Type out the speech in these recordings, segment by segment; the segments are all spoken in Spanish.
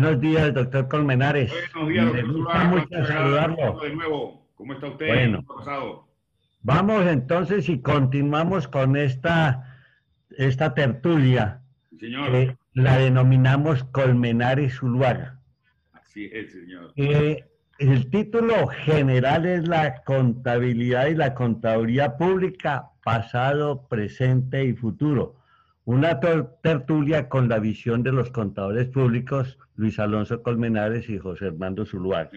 Buenos días, doctor Colmenares. Buenos días, doctor Me gusta Zuluaga. mucho saludarlo. De nuevo, ¿cómo está usted? Bueno. Vamos entonces y continuamos con esta, esta tertulia señor. la denominamos Colmenares Zuluaga. Así es, señor. Eh, el título general es la contabilidad y la contaduría pública, pasado, presente y futuro. Una tertulia con la visión de los contadores públicos, Luis Alonso Colmenares y José Hernando Zuluaga.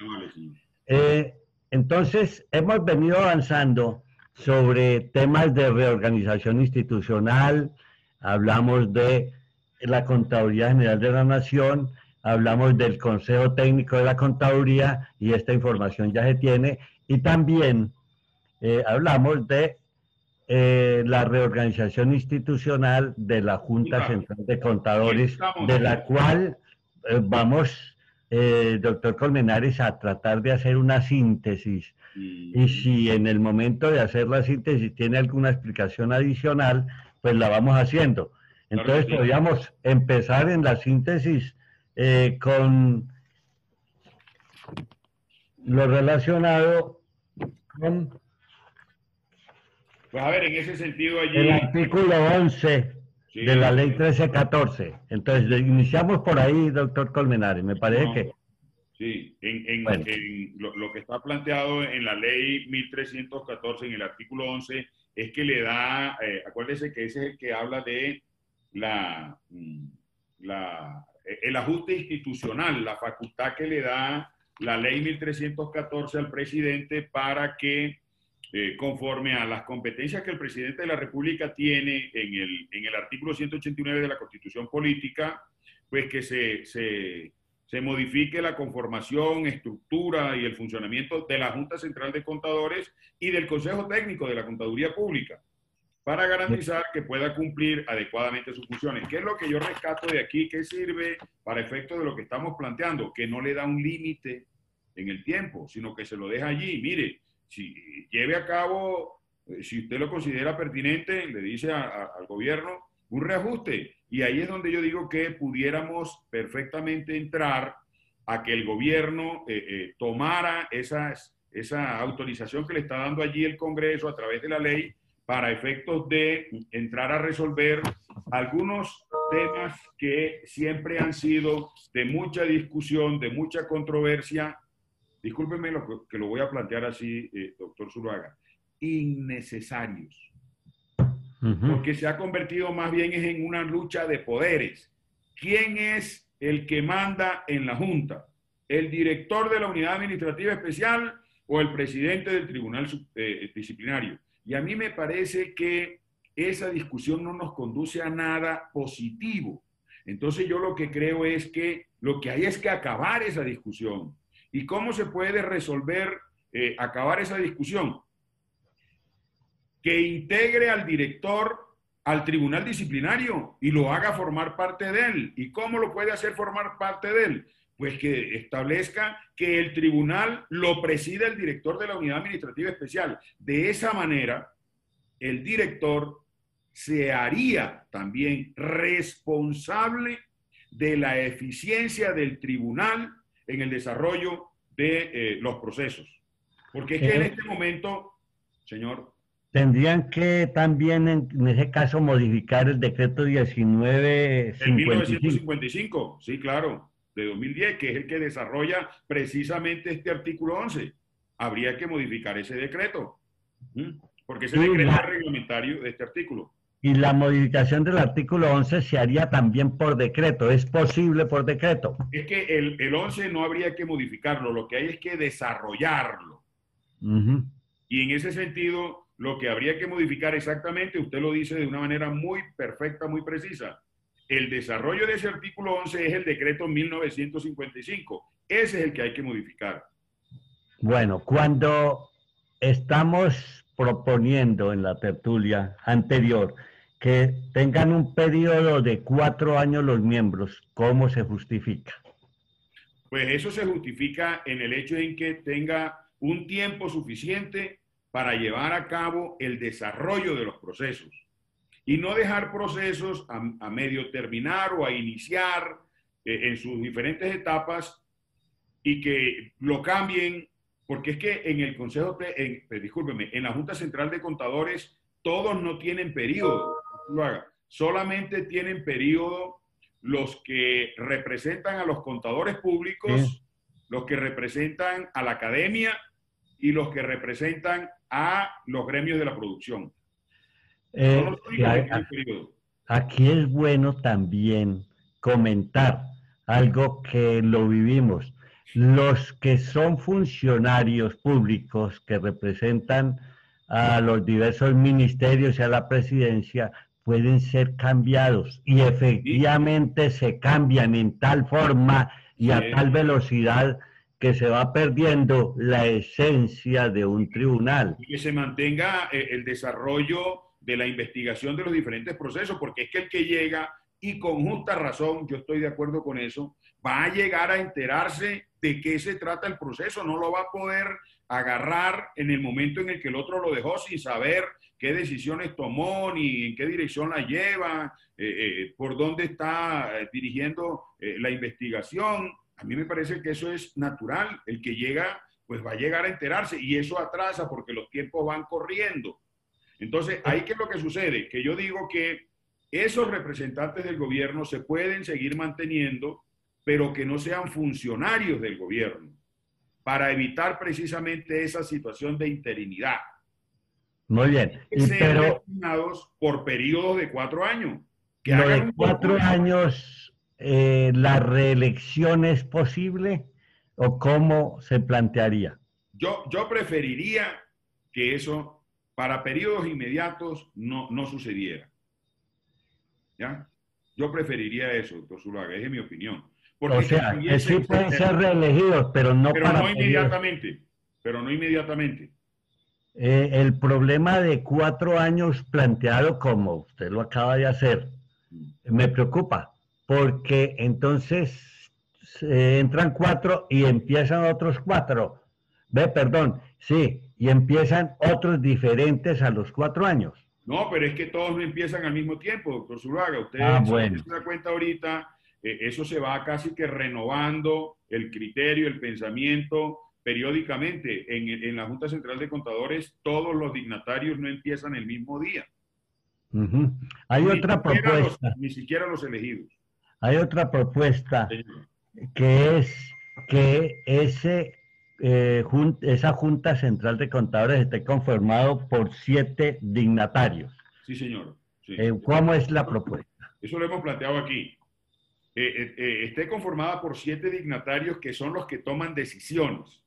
Eh, entonces, hemos venido avanzando sobre temas de reorganización institucional, hablamos de la Contaduría General de la Nación, hablamos del Consejo Técnico de la Contaduría y esta información ya se tiene, y también eh, hablamos de eh, la reorganización institucional de la Junta. Central de Contadores, de la cual eh, vamos, eh, doctor Colmenares, a tratar de hacer una síntesis. Y, Y si en el momento de hacer la síntesis tiene alguna explicación adicional, pues la vamos haciendo. Entonces podríamos empezar en la síntesis con lo relacionado con pues a ver, en ese sentido allí... el artículo 11 Sí, de la ley sí. 1314. Entonces, iniciamos por ahí, doctor Colmenares. Me parece No. que... Sí, en, en- Bueno. en lo, lo que está planteado en la ley 1314, en el artículo 11, es que le da, eh, acuérdese que ese es el que habla de la, mm, la, el ajuste institucional, la facultad que le da la ley 1314 al presidente para que, eh, conforme a las competencias que el presidente de la República tiene en el, en el artículo 189 de la Constitución Política, pues que se, se, se modifique la conformación, estructura y el funcionamiento de la Junta Central de Contadores y del Consejo Técnico de la Contaduría Pública para garantizar que pueda cumplir adecuadamente sus funciones. ¿Qué es lo que yo rescato de aquí? ¿Qué sirve para efecto de lo que estamos planteando? Que no le da un límite en el tiempo, sino que se lo deja allí. Mire, si lleve a cabo, eh, si usted lo considera pertinente, le dice a- a- al gobierno un reajuste. Y ahí es donde yo digo que pudiéramos perfectamente entrar a que el gobierno eh, eh, tomara esas, esa autorización que le está dando allí el Congreso a través de la ley para efectos de entrar a resolver algunos temas que siempre han sido de mucha discusión, de mucha controversia. Discúlpeme lo que, lo voy a plantear así, eh, doctor Zuluaga. Innecesarios porque se ha convertido más bien en una lucha de poderes. ¿Quién es el que manda en la Junta? ¿El director de la Unidad Administrativa Especial o el presidente del Tribunal eh, Disciplinario? Y a mí me parece que esa discusión no nos conduce a nada positivo. Entonces yo lo que creo es que lo que hay es que acabar esa discusión. ¿Y cómo se puede resolver, eh, acabar esa discusión? que integre al director al tribunal disciplinario y lo haga formar parte de él. ¿Y cómo lo puede hacer formar parte de él? Pues que establezca que el tribunal lo presida el director de la unidad administrativa especial. De esa manera, el director se haría también responsable de la eficiencia del tribunal en el desarrollo de eh, los procesos. Porque es que en Eh. este momento, señor, Tendrían que también, en, en ese caso, modificar el decreto El 1955. 1955, sí, claro, de 2010, que es el que desarrolla precisamente este artículo 11. Habría que modificar ese decreto, porque ese decreto es reglamentario de este artículo. Y la modificación del artículo 11 se haría también por decreto. ¿Es posible por decreto? Es que el, el 11 no habría que modificarlo, lo que hay es que desarrollarlo. Y en ese sentido, lo que habría que modificar exactamente, usted lo dice de una manera muy perfecta, muy precisa. El desarrollo de ese artículo 11 es el decreto 1955. Ese es el que hay que modificar. Bueno, cuando estamos proponiendo en la tertulia anterior que tengan un periodo de cuatro años los miembros, ¿cómo se justifica? Pues eso se justifica en el hecho en que tenga un tiempo suficiente para llevar a cabo el desarrollo de los procesos y no dejar procesos a, medio terminar o a iniciar eh, en sus diferentes etapas y que lo cambien, porque es que en el Consejo, en, eh, discúlpeme, en la Junta Central de Contadores, todos no tienen periodo, solamente tienen periodo los que representan a los contadores públicos, los que representan a la academia y los que representan a los gremios de la producción. Eh, aquí es bueno también comentar algo que lo vivimos. Los que son funcionarios públicos que representan a los diversos ministerios y a la presidencia pueden ser cambiados y efectivamente se cambian en tal forma y a tal velocidad que se va perdiendo la esencia de un tribunal. Y que se mantenga eh, el desarrollo de la investigación de los diferentes procesos, porque es que el que llega, y con justa razón, yo estoy de acuerdo con eso, va a llegar a enterarse de qué se trata el proceso, no lo va a poder agarrar en el momento en el que el otro lo dejó sin saber qué decisiones tomó ni en qué dirección la lleva, eh, eh, por dónde está eh, dirigiendo la investigación. A mí me parece que eso es natural. El que llega, pues va a llegar a enterarse y eso atrasa porque los tiempos van corriendo. Entonces, ahí qué es lo que sucede, que yo digo que esos representantes del gobierno se pueden seguir manteniendo, pero que no sean funcionarios del gobierno, para evitar precisamente esa situación de interinidad. Muy bien. Sean designados por periodos de cuatro años. Que lo de cuatro años, eh, ¿la reelección es posible o cómo se plantearía? Yo, yo preferiría que eso para periodos inmediatos no, no sucediera. ¿Ya? Yo preferiría eso, doctor Zulaga, esa es mi opinión. Porque o sea, que sí pueden ser reelegidos, pero no pero no inmediatamente. Pero no inmediatamente. Eh, el problema de cuatro años planteado como usted lo acaba de hacer me preocupa, porque entonces entran cuatro y empiezan otros cuatro. Ve, perdón, sí, y empiezan otros diferentes a los cuatro años. No, pero es que todos no empiezan al mismo tiempo, doctor Zuluaga. Usted ah, se da cuenta ahorita, eh, eso se va casi que renovando el criterio, el pensamiento periódicamente. En, la Junta Central de Contadores, todos los dignatarios no empiezan el mismo día. Hay otra propuesta. ni siquiera los elegidos. Hay otra propuesta que es que ese eh, esa Junta Central de Contadores esté conformado por siete dignatarios. Sí, señor. Eh, ¿Cómo es la propuesta? Eso lo hemos planteado aquí. Eh, esté conformada por siete dignatarios que son los que toman decisiones.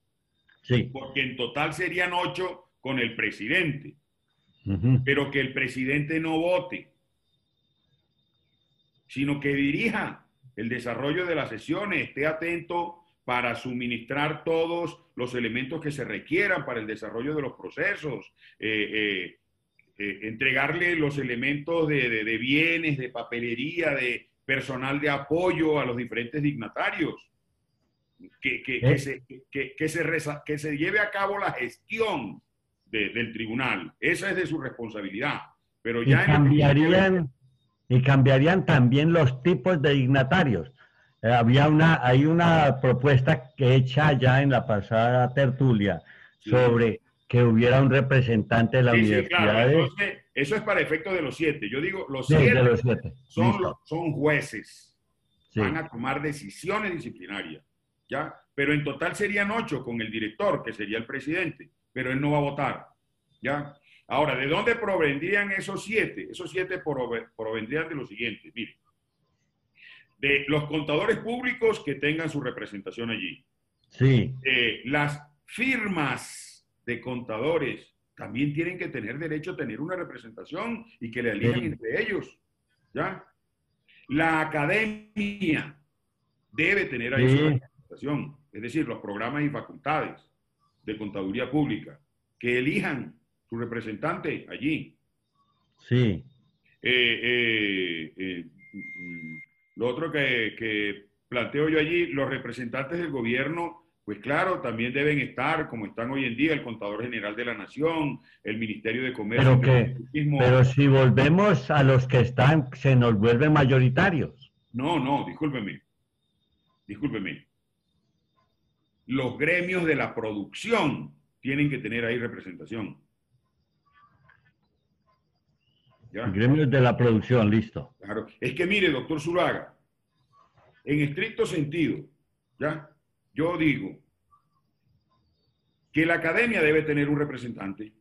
Sí. Porque en total serían ocho con el presidente. Pero que el presidente no vote, sino que dirija el desarrollo de las sesiones, esté atento para suministrar todos los elementos que se requieran para el desarrollo de los procesos, eh, eh, eh, entregarle los elementos de, bienes, de papelería, de personal de apoyo a los diferentes dignatarios, que, se, que se, lleve a cabo la gestión del tribunal. Esa es de su responsabilidad. Pero ya y cambiarían, y cambiarían también los tipos de dignatarios eh, había una, hay una propuesta que hecha ya en la pasada tertulia sobre que hubiera un representante de la universidad. eso es para efecto de los siete. Yo digo, los, siete, Son, son jueces. Van a tomar decisiones disciplinarias. ¿Ya? Pero en total serían ocho con el director, que sería el presidente, pero él no va a votar. ¿ya? Ahora, ¿de dónde provendrían esos siete? Esos siete provendrían de lo siguiente. Miren, de los contadores públicos que tengan su representación allí. Sí. Eh, las firmas de contadores también tienen que tener derecho a tener una representación y que le elijan entre ellos. ¿Ya? La academia debe tener ahí su es decir, los programas y facultades de contaduría pública, que elijan su representante allí. Sí. Eh, eh, lo otro que, planteo yo allí, los representantes del gobierno, pues claro, también deben estar, como están hoy en día, el Contador General de la Nación, el Ministerio de Comercio. Pero, que, pero si volvemos a los que están, se nos vuelven mayoritarios. No, no, discúlpeme. discúlpeme, los gremios de la producción tienen que tener ahí representación. Gremios de la producción, listo. Claro. Es que mire, doctor Zulaga, en estricto sentido, ¿ya? Yo digo que la academia debe tener un representante.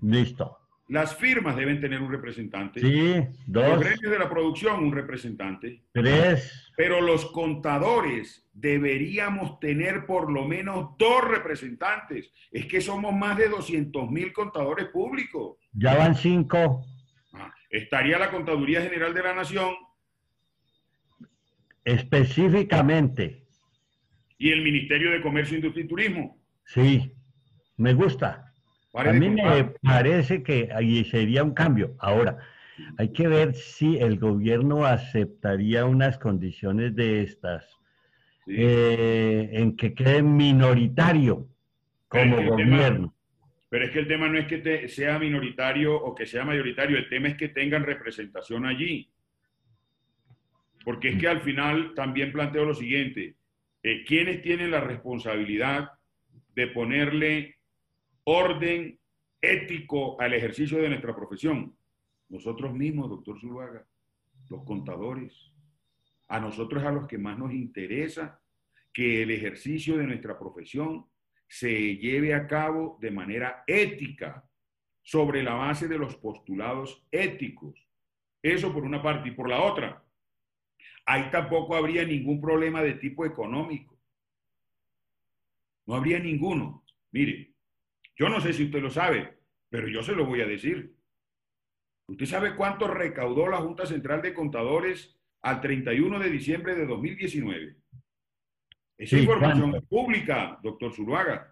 Listo. Las firmas deben tener un representante. Sí, dos. Los gremios de la producción, un representante. Tres. Pero los contadores deberíamos tener por lo menos dos representantes. Es que somos más de 200 mil contadores públicos. Ya van cinco. Ah, estaría la Contaduría General de la Nación. Específicamente. Y el Ministerio de Comercio, Industria y Turismo. Sí, me gusta. A mí me parece que ahí sería un cambio. Ahora, hay que ver si el gobierno aceptaría unas condiciones de estas eh, en que quede minoritario como gobierno. pero es que el tema no es que sea minoritario o que sea mayoritario, el tema es que tengan representación allí. Porque es que al final también planteo lo siguiente, eh, ¿quiénes tienen la responsabilidad de ponerle orden ético al ejercicio de nuestra profesión. Nosotros mismos, doctor Zuluaga, los contadores, a nosotros a los que más nos interesa que el ejercicio de nuestra profesión se lleve a cabo de manera ética, sobre la base de los postulados éticos. Eso por una parte. Y por la otra, ahí tampoco habría ningún problema de tipo económico. No habría ninguno. Mire, yo no sé si usted lo sabe, pero yo se lo voy a decir. ¿Usted sabe cuánto recaudó la Junta Central de Contadores al 31 de diciembre de 2019? Es información pública, doctor Zuluaga.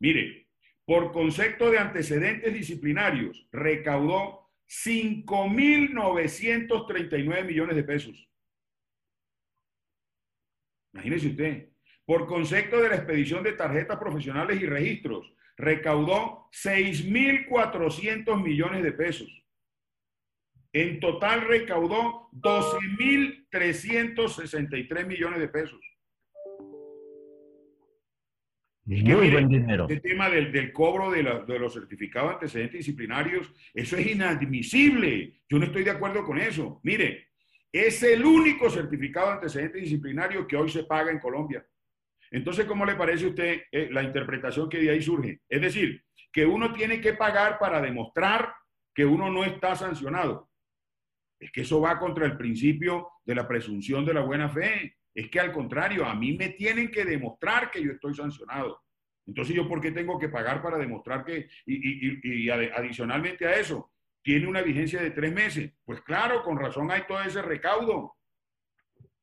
Mire, por concepto de antecedentes disciplinarios, recaudó 5.939 millones de pesos. Imagínese usted. Por concepto de la expedición de tarjetas profesionales y registros, recaudó 6.400 millones de pesos. En total recaudó 12.363 millones de pesos. Muy buen dinero. El tema del, cobro de, de, los certificados antecedentes disciplinarios, eso es inadmisible. Yo no estoy de acuerdo con eso. Mire, es el único certificado de antecedentes disciplinario que hoy se paga en Colombia. Entonces, ¿cómo le parece a usted eh, la interpretación que de ahí surge? Es decir, que uno tiene que pagar para demostrar que uno no está sancionado. Es que eso va contra el principio de la presunción de la buena fe. Es que al contrario, a mí me tienen que demostrar que yo estoy sancionado. Entonces, ¿yo por qué tengo que pagar para demostrar que, y, y adicionalmente a eso, tiene una vigencia de tres meses? Pues claro, con razón hay todo ese recaudo.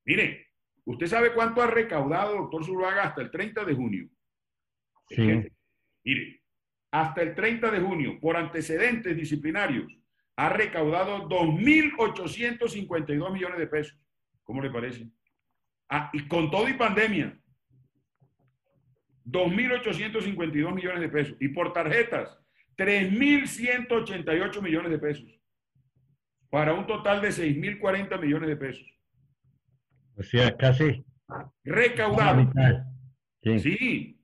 Mire, ¿Usted sabe cuánto ha recaudado, doctor Zuluaga, hasta el 30 de junio? Sí. mire, hasta el 30 de junio, por antecedentes disciplinarios, ha recaudado 2.852 millones de pesos. ¿Cómo le parece? Ah, y con todo y pandemia, 2.852 millones de pesos. Y por tarjetas, 3.188 millones de pesos. Para un total de 6.040 millones de pesos. O sea, casi. Recaudado. Sí.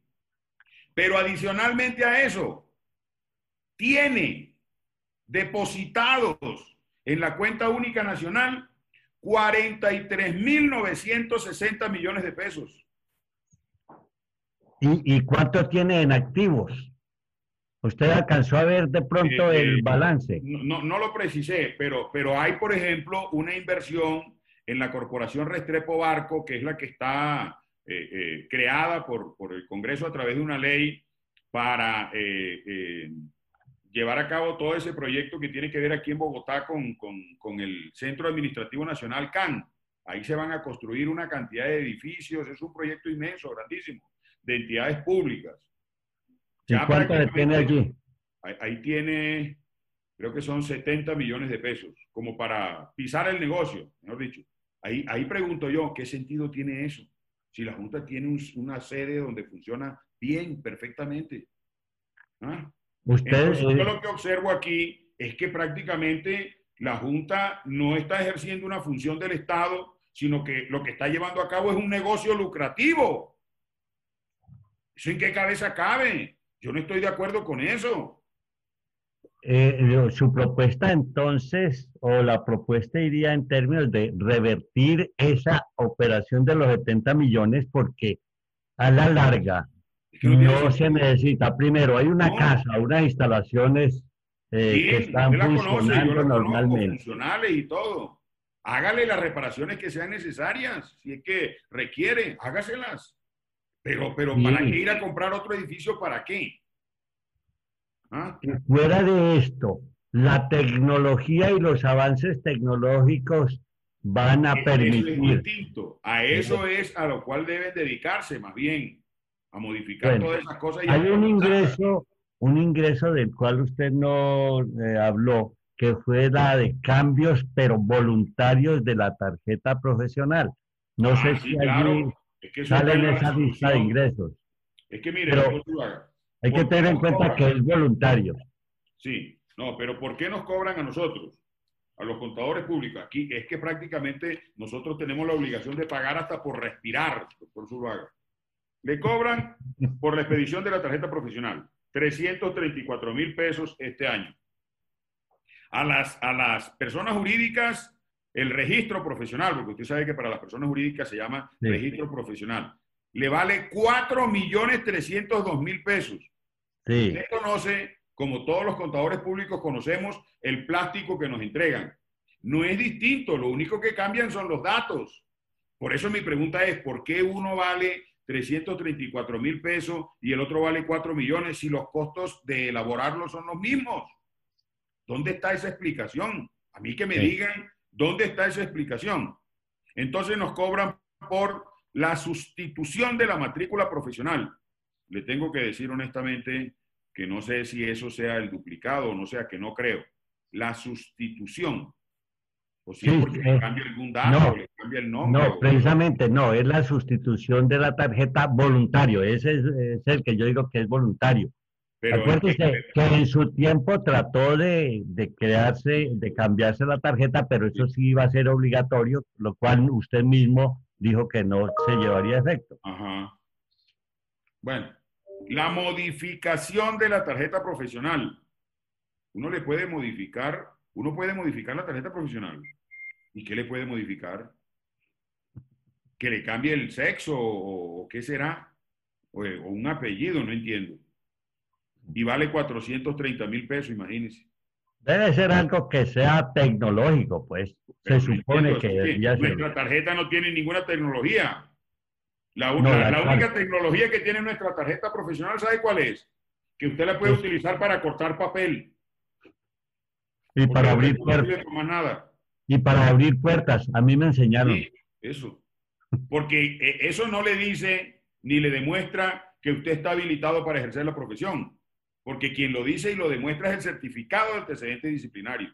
Pero adicionalmente a eso, tiene depositados en la cuenta única nacional 43.960 millones de pesos. ¿Y, ¿Y, cuánto tiene en activos? ¿Usted alcanzó a ver de pronto eh, el eh, balance? No, no, lo precisé, pero, pero hay, por ejemplo, una inversión en la Corporación Restrepo Barco, que es la que está eh, eh, creada por, el Congreso a través de una ley para eh, llevar a cabo todo ese proyecto que tiene que ver aquí en Bogotá con, con, el Centro Administrativo Nacional CAN. Ahí se van a construir una cantidad de edificios, es un proyecto inmenso, grandísimo, de entidades públicas. ¿Y cuánto tiene allí? Ahí, ahí tiene, creo que son 70 millones de pesos, como para pisar el negocio, mejor dicho. Ahí, ahí pregunto yo, ¿qué sentido tiene eso? Si la Junta tiene una sede donde funciona bien, perfectamente. ¿Ah? Usted, yo lo que observo aquí es que prácticamente la Junta no está ejerciendo una función del Estado, sino que lo que está llevando a cabo es un negocio lucrativo. ¿Eso en qué cabeza cabe? Yo no estoy de acuerdo con eso. Eh, su propuesta entonces, o la propuesta iría en términos de revertir esa operación de los 70 millones porque a la larga no, se necesita. Primero, hay una casa, unas instalaciones eh, que están funcionando normalmente. Funcionales y todo. Hágale las reparaciones que sean necesarias. Si es que requiere, hágaselas. Pero, pero ¿para qué ir a comprar otro edificio? ¿Para qué? ¿Ah? Fuera de esto, la tecnología y los avances tecnológicos van a permitir. A eso es a lo cual deben dedicarse, más bien, a modificar todas esas cosas. hay un ingreso, un ingreso del cual usted no eh, habló, que fue la de cambios, pero voluntarios de la tarjeta profesional. No ah, sé si allí sale en esa lista de ingresos. Es que mire, hay que tener en cuenta que es voluntario. Sí, no, pero ¿por qué nos cobran a nosotros? A los contadores públicos. Aquí es que prácticamente nosotros tenemos la obligación de pagar hasta por respirar, por su vaga. Le cobran por la expedición de la tarjeta profesional 334 mil pesos este año. A las, a las personas jurídicas, el registro profesional, porque usted sabe que para las personas jurídicas se llama registro profesional, le vale 4 millones 302 mil pesos. Sí. Usted conoce, como todos los contadores públicos conocemos, el plástico que nos entregan. No es distinto, lo único que cambian son los datos. Por eso mi pregunta es, ¿por qué uno vale 334 mil pesos y el otro vale 4 millones si los costos de elaborarlo son los mismos? ¿Dónde está esa explicación? A mí que me digan, ¿dónde está esa explicación? Entonces nos cobran por la sustitución de la matrícula profesional. Le tengo que decir honestamente que no sé si eso sea el duplicado o no sea que no creo. La sustitución. O si porque le cambia algún dato, no, le cambia el nombre. No, precisamente no, es la sustitución de la tarjeta voluntario. Ese es, el que yo digo que es voluntario. Pero Acuérdese que, en su tiempo trató de, de, crearse, de cambiarse la tarjeta, pero eso sí iba a ser obligatorio, lo cual usted mismo dijo que no se llevaría efecto. Ajá. Bueno, la modificación de la tarjeta profesional. Uno le puede modificar, uno puede modificar la tarjeta profesional. ¿Y qué le puede modificar? ¿Que le cambie el sexo o, qué será? O, o, un apellido, no entiendo. Y vale 430 mil pesos, imagínense. Debe ser algo que sea tecnológico, pues. se supone que... nuestra tarjeta no tiene ninguna tecnología. La, única tecnología que tiene nuestra tarjeta profesional, ¿sabe cuál es? Que usted la puede utilizar para cortar papel. Y para abrir puertas. Y para abrir puertas. A mí me enseñaron. eso. Porque eh, eso no le dice ni le demuestra que usted está habilitado para ejercer la profesión porque quien lo dice y lo demuestra es el certificado de antecedente disciplinario.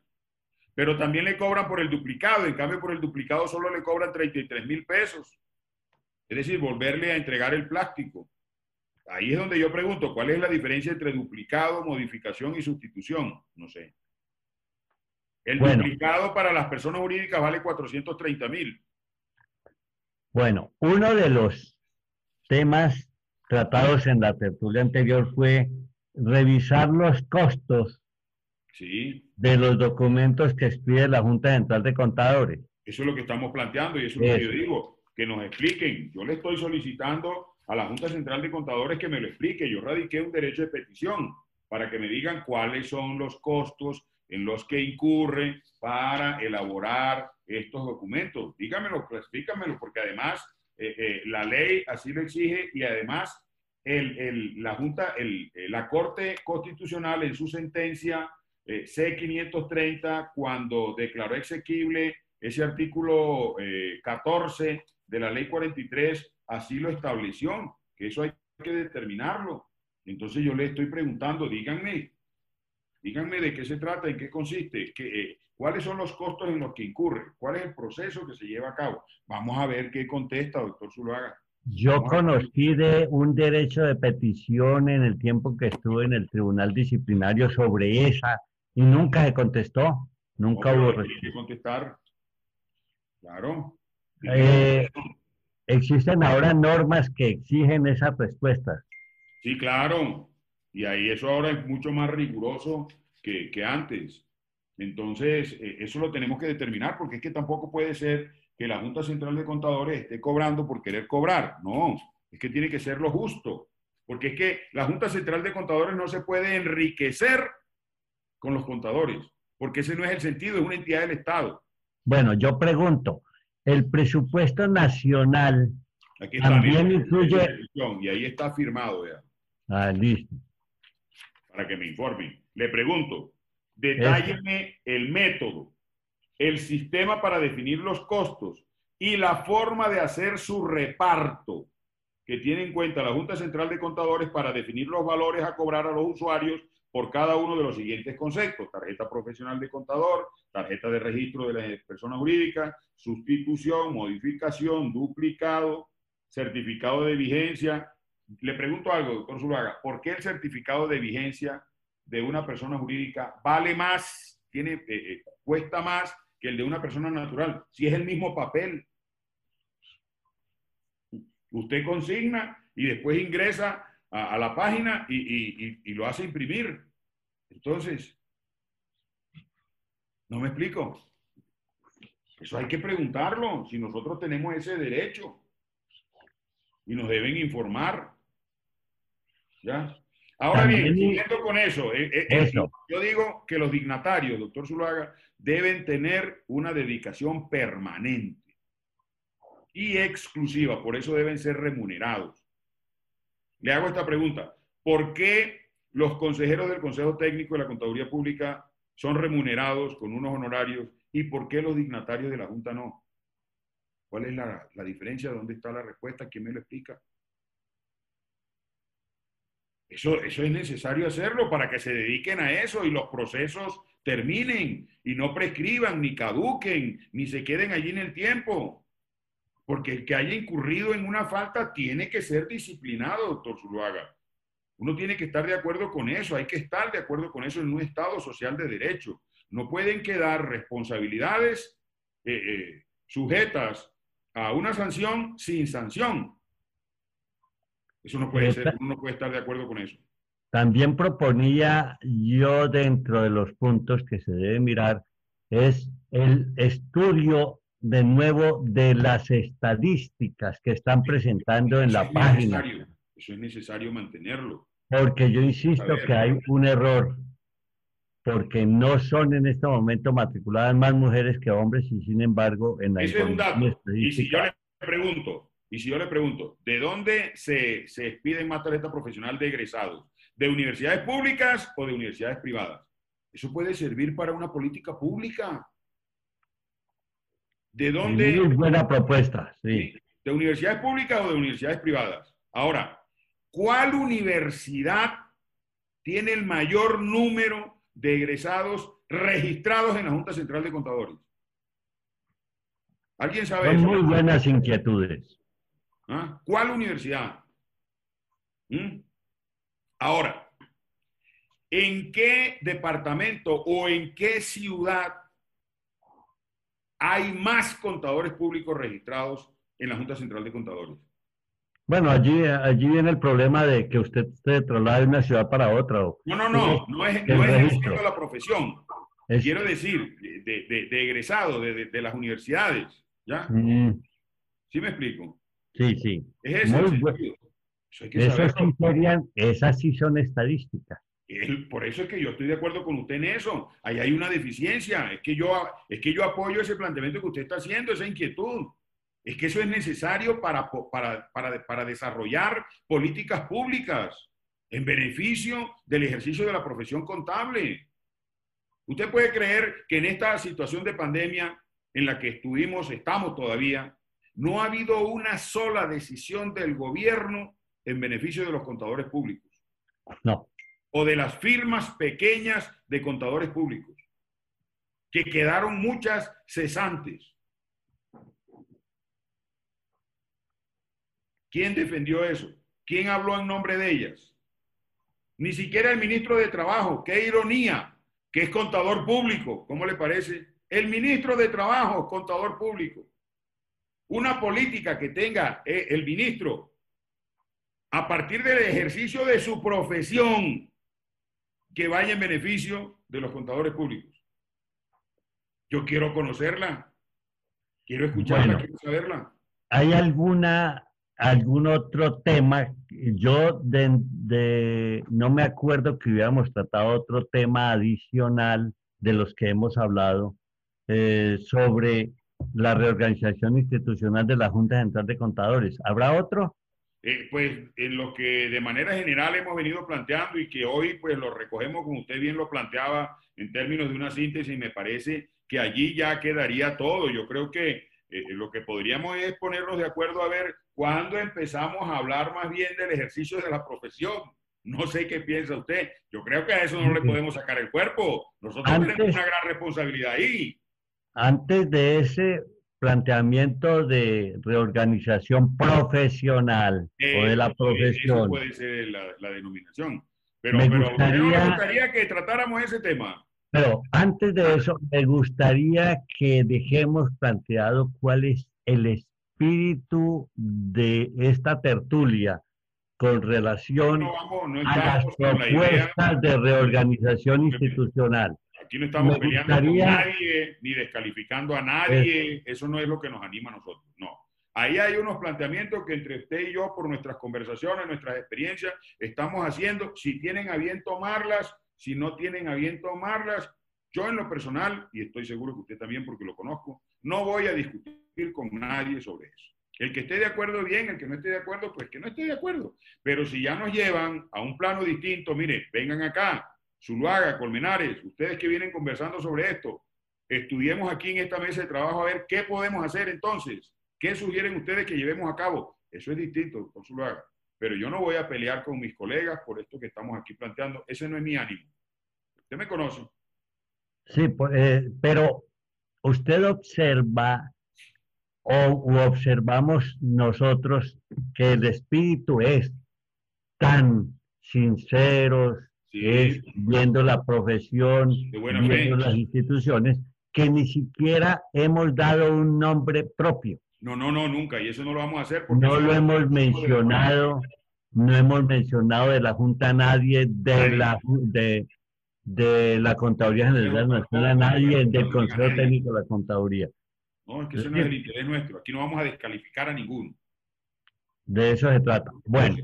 Pero también le cobran por el duplicado, en cambio por el duplicado solo le cobran 33 mil pesos. Es decir, volverle a entregar el plástico. Ahí es donde yo pregunto, ¿cuál es la diferencia entre duplicado, modificación y sustitución? No sé. El duplicado para las personas jurídicas vale 430 mil. Bueno, uno de los temas tratados en la tertulia anterior fue revisar los costos de los documentos que expide la Junta Central de Contadores. Eso es lo que estamos planteando y eso es lo que yo digo, que nos expliquen. Yo le estoy solicitando a la Junta Central de Contadores que me lo explique. Yo radiqué un derecho de petición para que me digan cuáles son los costos en los que incurre para elaborar estos documentos. Dígamelo, explícamelo, porque además eh, eh, la ley así lo exige y además la Junta, eh, la Corte Constitucional en su sentencia eh, C-530, cuando declaró exequible ese artículo 14 eh, de la Ley 43, así lo estableció, que eso hay que determinarlo. Entonces yo le estoy preguntando, díganme, díganme de qué se trata, en qué consiste, qué, cuáles son los costos en los que incurre, cuál es el proceso que se lleva a cabo. Vamos a ver qué contesta, doctor Zuluaga. Yo conocí de un derecho de petición en el tiempo que estuve en el tribunal disciplinario sobre esa y nunca se contestó, nunca hubo respuesta. contestar. Claro. Eh, existen ahora normas que exigen esas respuestas. Sí, claro. Y ahí eso ahora es mucho más riguroso que, que antes. Entonces, eh, eso lo tenemos que determinar porque es que tampoco puede ser que la Junta Central de Contadores esté cobrando por querer cobrar. No, es que tiene que ser lo justo. Porque es que la Junta Central de Contadores no se puede enriquecer con los contadores, porque ese no es el sentido, es una entidad del Estado. Bueno, yo pregunto, el presupuesto nacional Aquí está, también incluye... Y ahí está firmado ya. Ah, listo. Para que me informen. Le pregunto, detálleme el método, el sistema para definir los costos y la forma de hacer su reparto que tiene en cuenta la Junta Central de Contadores para definir los valores a cobrar a los usuarios por cada uno de los siguientes conceptos. Tarjeta profesional de contador, tarjeta de registro de la persona jurídica, sustitución, modificación, duplicado, certificado de vigencia. Le pregunto algo, doctor Zulaga, ¿por qué el certificado de vigencia de una persona jurídica vale más, tiene, eh, eh, cuesta más que el de una persona natural? Si es el mismo papel, Usted consigna y después ingresa a, la página y, lo hace imprimir. Entonces, ¿no me explico? Eso hay que preguntarlo, si nosotros tenemos ese derecho y nos deben informar. ¿Ya? Ahora bien, siguiendo con eso, eh, eh, eh, yo digo que los dignatarios, doctor Zulaga, deben tener una dedicación permanente y exclusiva, por eso deben ser remunerados. Le hago esta pregunta, ¿por qué los consejeros del Consejo Técnico de la Contaduría Pública son remunerados con unos honorarios y por qué los dignatarios de la Junta no? ¿Cuál es la, diferencia? ¿Dónde está la respuesta? ¿Quién me lo explica? Eso, es necesario hacerlo para que se dediquen a eso y los procesos terminen y no prescriban, ni caduquen, ni se queden allí en el tiempo. Porque el que haya incurrido en una falta tiene que ser disciplinado, doctor Zuluaga. Uno tiene que estar de acuerdo con eso, hay que estar de acuerdo con eso en un Estado social de derecho. No pueden quedar responsabilidades eh, eh, sujetas a una sanción sin sanción. Eso no puede ser, uno no puede estar de acuerdo con eso. También proponía yo dentro de los puntos que se debe mirar es el estudio de nuevo de las estadísticas que están presentando en la página. Eso es necesario mantenerlo. Porque yo insisto que hay un error, porque no son en este momento matriculadas más mujeres que hombres y sin embargo en la Ese es un dato. Y si yo le pregunto, y si yo le pregunto, ¿de dónde se, se expiden más tarjeta profesional de egresados? ¿De universidades públicas o de universidades privadas? Eso puede servir para una política pública. ¿De dónde? Muy buena propuesta, sí. ¿De universidades públicas o de universidades privadas? Ahora, ¿cuál universidad tiene el mayor número de egresados registrados en la Junta Central de Contadores? ¿Alguien sabe Son muy buenas inquietudes. ¿Ah? ¿Cuál universidad? ¿Mm? Ahora, ¿en qué departamento o en qué ciudad hay más contadores públicos registrados en la Junta Central de Contadores. Bueno, allí, allí viene el problema de que usted se traslade de una ciudad para otra. No, no, no, no es, no es de la profesión. Quiero decir, de, de, de egresado de, las universidades, ¿ya? Mm. ¿Sí me explico? Sí, sí. Es eso. esas sí son estadísticas por eso es que yo estoy de acuerdo con usted en eso. Ahí hay una deficiencia. Es que, yo, es que yo apoyo ese planteamiento que usted está haciendo, esa inquietud. Es que eso es necesario para, para, para, para desarrollar políticas públicas en beneficio del ejercicio de la profesión contable. Usted puede creer que en esta situación de pandemia en la que estuvimos, estamos todavía, no ha habido una sola decisión del gobierno en beneficio de los contadores públicos. No o de las firmas pequeñas de contadores públicos, que quedaron muchas cesantes. ¿Quién defendió eso? ¿Quién habló en nombre de ellas? Ni siquiera el ministro de Trabajo. Qué ironía, que es contador público. ¿Cómo le parece? El ministro de Trabajo, contador público. una política que tenga eh, el ministro a partir del ejercicio de su profesión que vaya en beneficio de los contadores públicos. Yo quiero conocerla, quiero escucharla, quiero saberla. ¿Hay alguna algún otro tema? Yo de, no me acuerdo que hubiéramos tratado otro tema adicional de los que hemos hablado eh, sobre la reorganización institucional de la Junta Central de Contadores. ¿Habrá otro? Eh, pues en lo que de manera general hemos venido planteando y que hoy pues lo recogemos como usted bien lo planteaba en términos de una síntesis, me parece que allí ya quedaría todo. Yo creo que eh, lo que podríamos es ponernos de acuerdo a ver cuándo empezamos a hablar más bien del ejercicio de la profesión. No sé qué piensa usted. Yo creo que a eso no le podemos sacar el cuerpo. Nosotros tenemos una gran responsabilidad ahí. Antes de ese planteamiento de reorganización profesional o de la profesión. Eso puede ser la, denominación. Pero, me, gustaría, que tratáramos ese tema. Pero antes de eso, me gustaría que dejemos planteado cuál es el espíritu de esta tertulia con relación a las propuestas de reorganización institucional. Aquí no estamos peleando con nadie, ni descalificando a nadie. Eso no es lo que nos anima a nosotros. No. Ahí hay unos planteamientos que entre usted y yo, por nuestras conversaciones, nuestras experiencias, estamos haciendo. Si tienen a bien tomarlas, si no tienen a bien tomarlas, yo en lo personal, y estoy seguro que usted también porque lo conozco, no voy a discutir con nadie sobre eso. El que esté de acuerdo, bien, el que no esté de acuerdo, pues que no esté de acuerdo. Pero si ya nos llevan a un plano distinto, mire, vengan acá, Zuluaga, Colmenares, ustedes que vienen conversando sobre esto, estudiemos aquí en esta mesa de trabajo a ver qué podemos hacer entonces, qué sugieren ustedes que llevemos a cabo. Eso es distinto, doctor Zuluaga. Pero yo no voy a pelear con mis colegas por esto que estamos aquí planteando. Ese no es mi ánimo. Usted me conoce. Sí, pues, eh, pero usted observa o observamos nosotros que el espíritu es tan sincero, es viendo la profesión, viendo las instituciones, que ni siquiera hemos dado un nombre propio. No, no, no, nunca, y eso no lo vamos a hacer. no lo hemos mencionado, no hemos mencionado de la Junta a nadie, de la, de, de la Contaduría General Nacional a nadie, del Consejo Técnico de la Contaduría. No, es que eso no es el interés nuestro, aquí no vamos a descalificar a ninguno. De eso se trata. Bueno,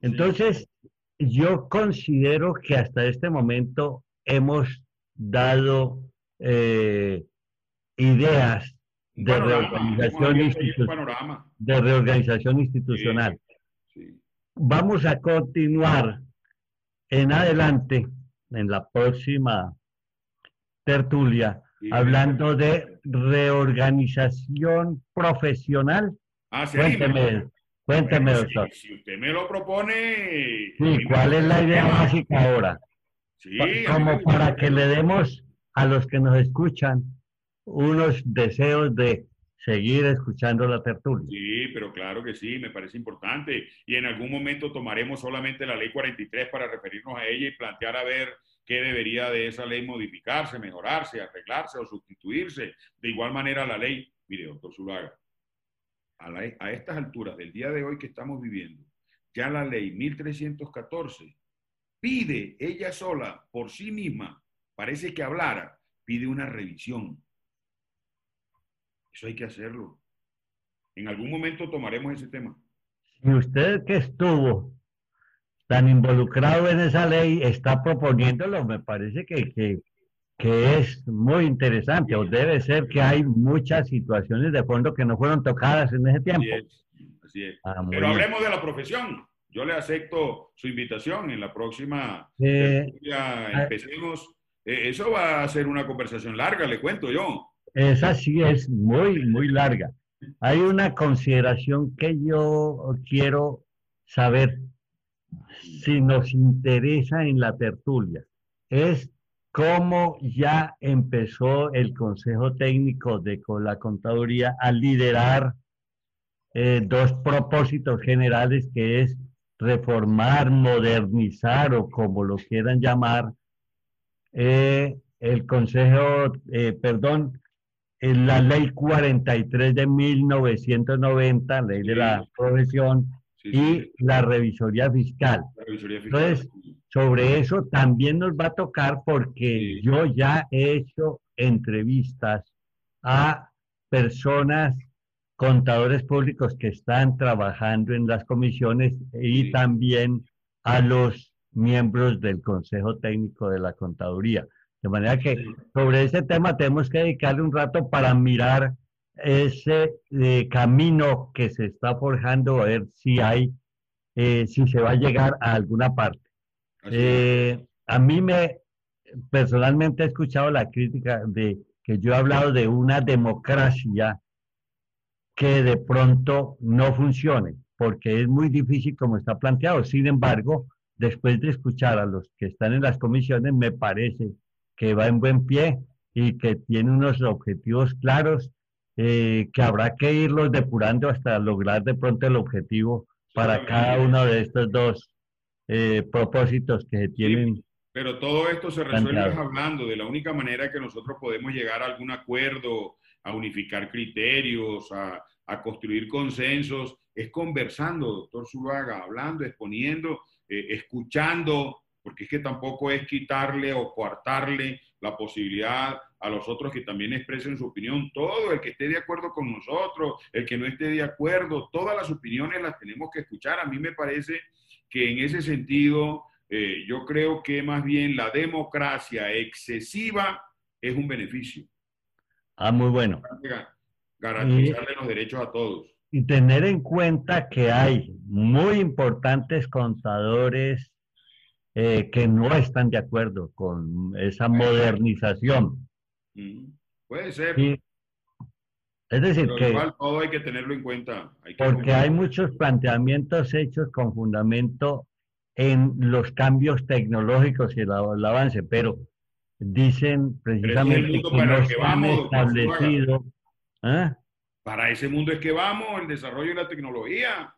entonces, yo considero que hasta este momento hemos dado eh, ideas de reorganización, de reorganización institucional. Vamos a continuar en adelante, en la próxima tertulia, hablando de reorganización profesional. Ah, Cuénteme, Cuénteme, doctor. Si, usted me lo propone. Sí, ¿cuál es la idea básica ahora? Sí, Como para que le demos a los que nos escuchan unos deseos de seguir escuchando la tertulia. Sí, pero claro que sí, me parece importante. Y en algún momento tomaremos solamente la ley 43 para referirnos a ella y plantear a ver qué debería de esa ley modificarse, mejorarse, arreglarse o sustituirse. De igual manera la ley, mire, doctor Zulaga, a, estas alturas del día de hoy que estamos viviendo, ya la ley 1314 pide ella sola, por sí misma, parece que hablara, pide una revisión. Eso hay que hacerlo. En algún momento tomaremos ese tema. Y usted que estuvo tan involucrado en esa ley está proponiéndolo, me parece que, que que es muy interesante, o debe ser que hay muchas situaciones de fondo que no fueron tocadas en ese tiempo. Así es, ah, Pero hablemos de la profesión. Yo le acepto su invitación en la próxima. Eh, ya empecemos. Eh, eso va a ser una conversación larga, le cuento yo. Esa sí es muy, muy larga. Hay una consideración que yo quiero saber si nos interesa en la tertulia. Es cómo ya empezó el Consejo Técnico de la Contaduría a liderar eh, dos propósitos generales que es reformar, modernizar o como lo quieran llamar, eh, el Consejo, eh, perdón, en la ley 43 de 1990, ley de la profesión, y la revisoría fiscal. Entonces, sobre eso también nos va a tocar porque yo ya he hecho entrevistas a personas, contadores públicos que están trabajando en las comisiones y también a los miembros del Consejo Técnico de la Contaduría. De manera que sobre ese tema tenemos que dedicarle un rato para mirar ese eh, camino que se está forjando, a ver si hay, eh, si se va a llegar a alguna parte. Eh, a mí me, personalmente he escuchado la crítica de que yo he hablado de una democracia que de pronto no funcione, porque es muy difícil como está planteado. Sin embargo, después de escuchar a los que están en las comisiones, me parece que va en buen pie y que tiene unos objetivos claros eh, que habrá que irlos depurando hasta lograr de pronto el objetivo para cada uno de estos dos eh, propósitos que se tienen. pero todo esto se resuelve hablando de la única manera que nosotros podemos llegar a algún acuerdo, a unificar criterios, a, a construir consensos, es conversando, doctor Zuluaga, hablando, exponiendo, eh, escuchando, porque es que tampoco es quitarle o coartarle la posibilidad a los otros que también expresen su opinión. Todo el que esté de acuerdo con nosotros, el que no esté de acuerdo, todas las opiniones las tenemos que escuchar. A mí me parece que en ese sentido, eh, yo creo que más bien la democracia excesiva es un beneficio. Ah, muy bueno. Garantizarle los derechos a todos. Y tener en cuenta que hay muy importantes contadores eh, que no están de acuerdo con esa modernización. Puede ser. Es decir, que... Igual todo hay que tenerlo en cuenta. porque hay muchos planteamientos hechos con fundamento en los cambios tecnológicos y el, avance, pero dicen precisamente que no se han establecido... ¿ah? Para ese mundo es que vamos, el desarrollo de la tecnología.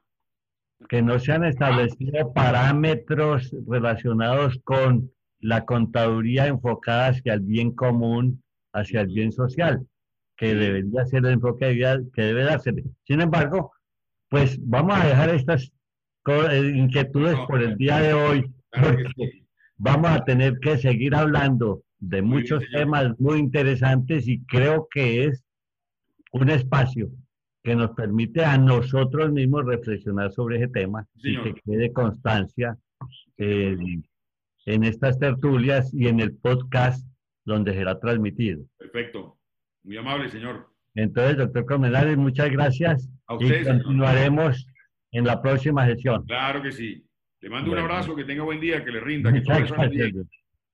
Que no se han establecido parámetros relacionados con la contaduría enfocada hacia el bien común, hacia el bien social, que debería ser el enfoque que debe darse. Sin embargo, pues vamos a dejar estas eh, inquietudes por el día de hoy, porque vamos a tener que seguir hablando de muchos temas muy interesantes y creo que es un espacio que nos permite a nosotros mismos reflexionar sobre ese tema y que quede constancia en estas tertulias y en el podcast donde será transmitido. Perfecto. Muy amable, señor. Entonces, doctor Comenales, muchas gracias. A y continuaremos en la próxima sesión. Claro que sí. Le mando un abrazo, que tenga buen día, que le rinda, que todo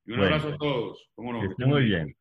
Y un abrazo a todos. ¿Cómo no? muy bien.